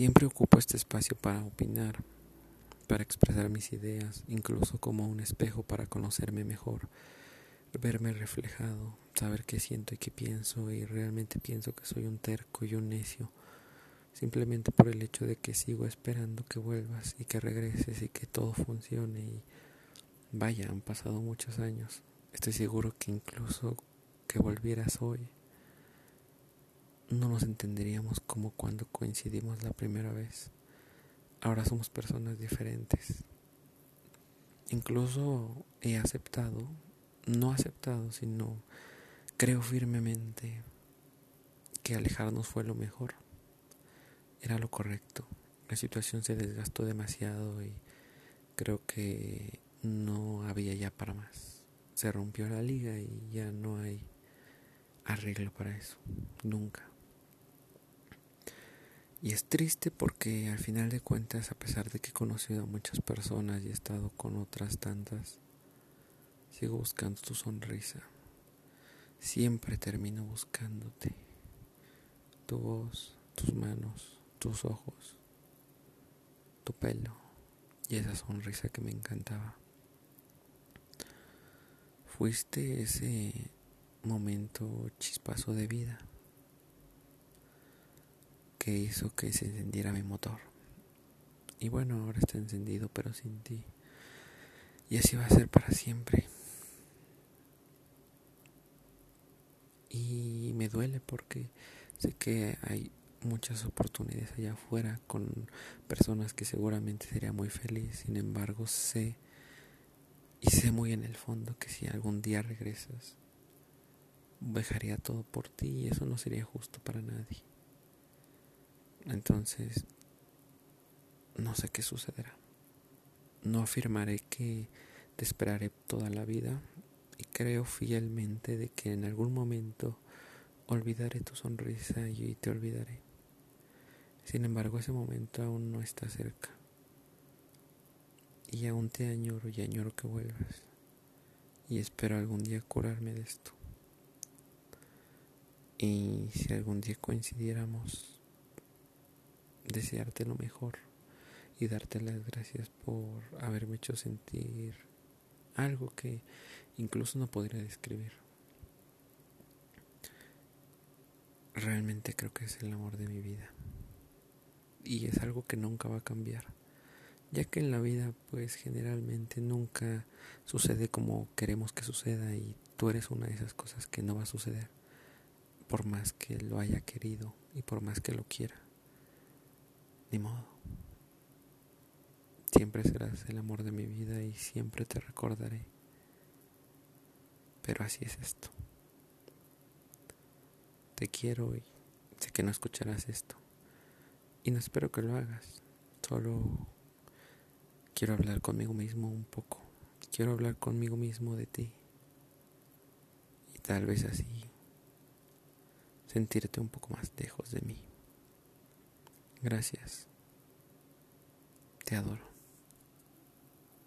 Siempre ocupo este espacio para opinar, para expresar mis ideas, incluso como un espejo para conocerme mejor, verme reflejado, saber qué siento y qué pienso y realmente pienso que soy un terco y un necio, simplemente por el hecho de que sigo esperando que vuelvas y que regreses y que todo funcione y vaya, han pasado muchos años. Estoy seguro que incluso que volvieras hoy no nos entenderíamos como cuando coincidimos la primera vez. Ahora somos personas diferentes. Incluso he aceptado, no aceptado, sino creo firmemente que alejarnos fue lo mejor. Era lo correcto. La situación se desgastó demasiado y creo que no había ya para más. Se rompió la liga y ya no hay arreglo para eso. Nunca. Y es triste porque al final de cuentas, a pesar de que he conocido a muchas personas y he estado con otras tantas, sigo buscando tu sonrisa. Siempre termino buscándote. Tu voz, tus manos, tus ojos, tu pelo y esa sonrisa que me encantaba. Fuiste ese momento chispazo de vida que hizo que se encendiera mi motor. Y bueno, ahora está encendido, pero sin ti. Y así va a ser para siempre. Y me duele porque sé que hay muchas oportunidades allá afuera con personas que seguramente sería muy feliz. Sin embargo, sé y sé muy en el fondo que si algún día regresas, dejaría todo por ti y eso no sería justo para nadie. Entonces, no sé qué sucederá. No afirmaré que te esperaré toda la vida y creo fielmente de que en algún momento olvidaré tu sonrisa y te olvidaré. Sin embargo, ese momento aún no está cerca. Y aún te añoro y añoro que vuelvas. Y espero algún día curarme de esto. Y si algún día coincidiéramos, desearte lo mejor y darte las gracias por haberme hecho sentir algo que incluso no podría describir. Realmente creo que es el amor de mi vida y es algo que nunca va a cambiar, ya que en la vida pues generalmente nunca sucede como queremos que suceda y tú eres una de esas cosas que no va a suceder por más que lo haya querido y por más que lo quiera. Ni modo. Siempre serás el amor de mi vida y siempre te recordaré. Pero así es esto. Te quiero y sé que no escucharás esto. Y no espero que lo hagas. Solo quiero hablar conmigo mismo un poco. Quiero hablar conmigo mismo de ti. Y tal vez así sentirte un poco más lejos de mí. Gracias. Te adoro.